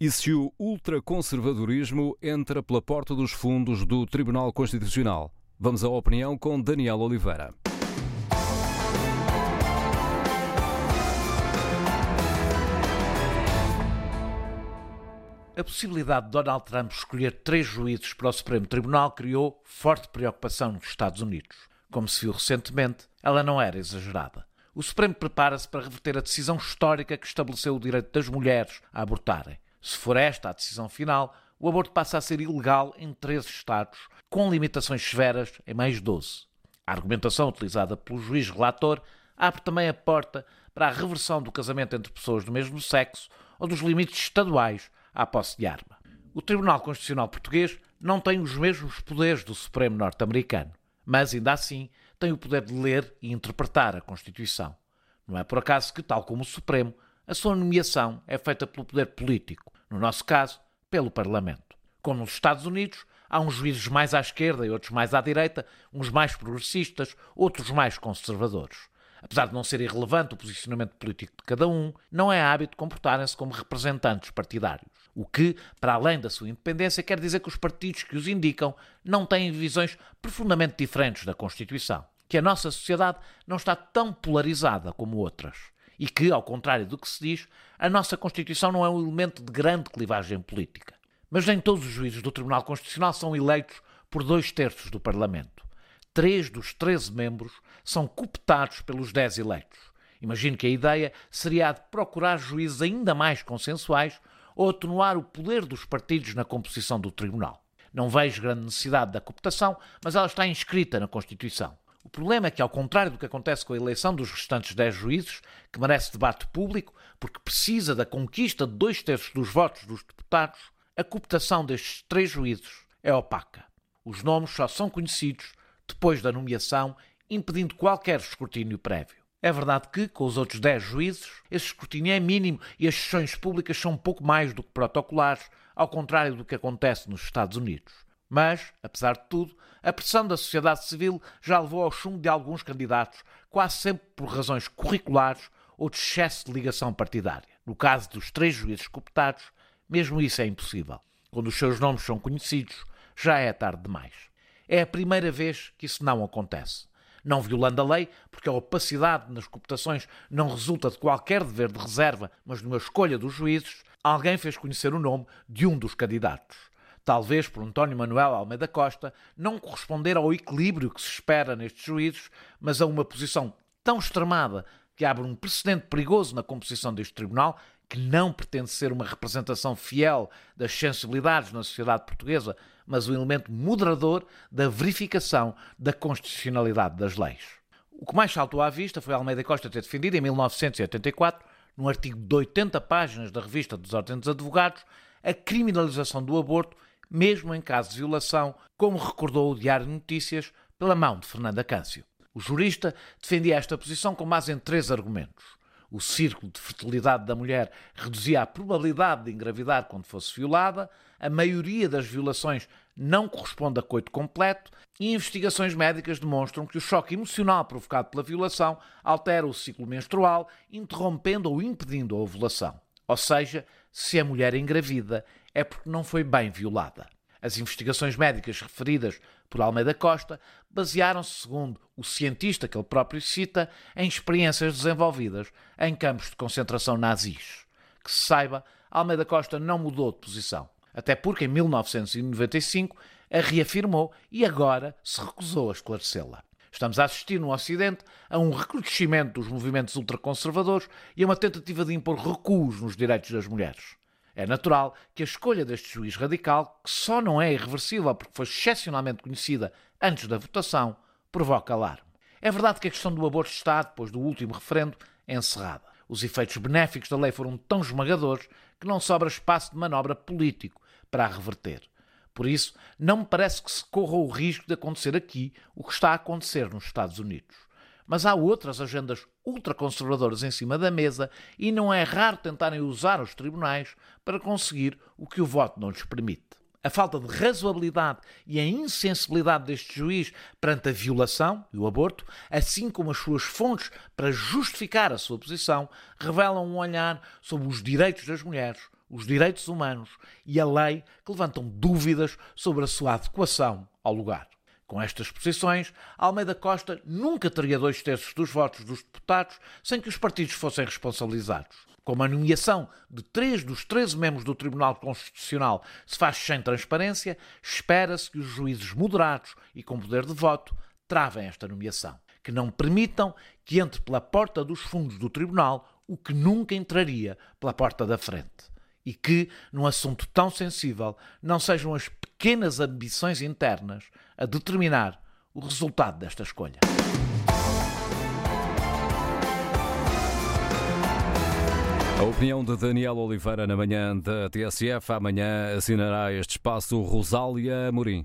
E se o ultraconservadorismo entra pela porta dos fundos do Tribunal Constitucional? Vamos à opinião com Daniel Oliveira. A possibilidade de Donald Trump escolher três juízes para o Supremo Tribunal criou forte preocupação nos Estados Unidos. Como se viu recentemente, ela não era exagerada. O Supremo prepara-se para reverter a decisão histórica que estabeleceu o direito das mulheres a abortarem. Se for esta a decisão final, o aborto passa a ser ilegal em 13 Estados, com limitações severas em mais 12. A argumentação utilizada pelo juiz relator abre também a porta para a reversão do casamento entre pessoas do mesmo sexo ou dos limites estaduais à posse de arma. O Tribunal Constitucional Português não tem os mesmos poderes do Supremo norte-americano, mas ainda assim tem o poder de ler e interpretar a Constituição. Não é por acaso que, tal como o Supremo, a sua nomeação é feita pelo poder político, no nosso caso, pelo Parlamento. Como nos Estados Unidos, há uns juízes mais à esquerda e outros mais à direita, uns mais progressistas, outros mais conservadores. Apesar de não ser irrelevante o posicionamento político de cada um, não é hábito comportarem-se como representantes partidários. O que, para além da sua independência, quer dizer que os partidos que os indicam não têm visões profundamente diferentes da Constituição. Que a nossa sociedade não está tão polarizada como outras. E que, ao contrário do que se diz, a nossa Constituição não é um elemento de grande clivagem política. Mas nem todos os juízes do Tribunal Constitucional são eleitos por dois terços do Parlamento. Três dos 13 membros são cooptados pelos 10 eleitos. Imagino que a ideia seria a de procurar juízes ainda mais consensuais ou atenuar o poder dos partidos na composição do Tribunal. Não vejo grande necessidade da cooptação, mas ela está inscrita na Constituição. O problema é que, ao contrário do que acontece com a eleição dos restantes 10 juízes, que merece debate público porque precisa da conquista de dois terços dos votos dos deputados, a cooptação destes três juízes é opaca. Os nomes só são conhecidos depois da nomeação, impedindo qualquer escrutínio prévio. É verdade que, com os outros 10 juízes, esse escrutínio é mínimo e as sessões públicas são pouco mais do que protocolares, ao contrário do que acontece nos Estados Unidos. Mas, apesar de tudo, a pressão da sociedade civil já levou ao chumbo de alguns candidatos, quase sempre por razões curriculares ou de excesso de ligação partidária. No caso dos três juízes cooptados, mesmo isso é impossível. Quando os seus nomes são conhecidos, já é tarde demais. É a primeira vez que isso não acontece não violando a lei, porque a opacidade nas cooptações não resulta de qualquer dever de reserva, mas de uma escolha dos juízes, alguém fez conhecer o nome de um dos candidatos. Talvez por António Manuel Almeida Costa não corresponder ao equilíbrio que se espera nestes juízes, mas a uma posição tão extremada que abre um precedente perigoso na composição deste tribunal, que não pretende ser uma representação fiel das sensibilidades na sociedade portuguesa, mas um elemento moderador da verificação da constitucionalidade das leis. O que mais saltou à vista foi Almeida Costa ter defendido, em 1984, num artigo de 80 páginas da revista dos Ordens dos Advogados, a criminalização do aborto, mesmo em caso de violação, como recordou o Diário de Notícias, pela mão de Fernanda Câncio. O jurista defendia esta posição com base em três argumentos. O círculo de fertilidade da mulher reduzia a probabilidade de engravidar quando fosse violada, a maioria das violações não corresponde a coito completo e investigações médicas demonstram que o choque emocional provocado pela violação altera o ciclo menstrual, interrompendo ou impedindo a ovulação. Ou seja, se a mulher engravida é porque não foi bem violada. As investigações médicas referidas por Almeida Costa basearam-se, segundo o cientista que ele próprio cita, em experiências desenvolvidas em campos de concentração nazis. Que se saiba, Almeida Costa não mudou de posição até porque em 1995 a reafirmou e agora se recusou a esclarecê-la. Estamos a assistir no Ocidente a um recrudescimento dos movimentos ultraconservadores e a uma tentativa de impor recuos nos direitos das mulheres. É natural que a escolha deste juiz radical, que só não é irreversível porque foi excepcionalmente conhecida antes da votação, provoque alarme. É verdade que a questão do aborto está, depois do último referendo, encerrada. Os efeitos benéficos da lei foram tão esmagadores que não sobra espaço de manobra político para a reverter. Por isso, não me parece que se corra o risco de acontecer aqui o que está a acontecer nos Estados Unidos. Mas há outras agendas ultraconservadoras em cima da mesa e não é raro tentarem usar os tribunais para conseguir o que o voto não lhes permite. A falta de razoabilidade e a insensibilidade deste juiz perante a violação e o aborto, assim como as suas fontes para justificar a sua posição, revelam um olhar sobre os direitos das mulheres os direitos humanos e a lei que levantam dúvidas sobre a sua adequação ao lugar. Com estas posições, Almeida Costa nunca teria dois terços dos votos dos deputados sem que os partidos fossem responsabilizados. Como a nomeação de três dos 13 membros do Tribunal Constitucional se faz sem transparência, espera-se que os juízes moderados e com poder de voto travem esta nomeação, que não permitam que entre pela porta dos fundos do Tribunal o que nunca entraria pela porta da frente. E que, num assunto tão sensível, não sejam as pequenas ambições internas a determinar o resultado desta escolha. A opinião de Daniel Oliveira na manhã da TSF. Amanhã assinará este espaço Rosália Amorim.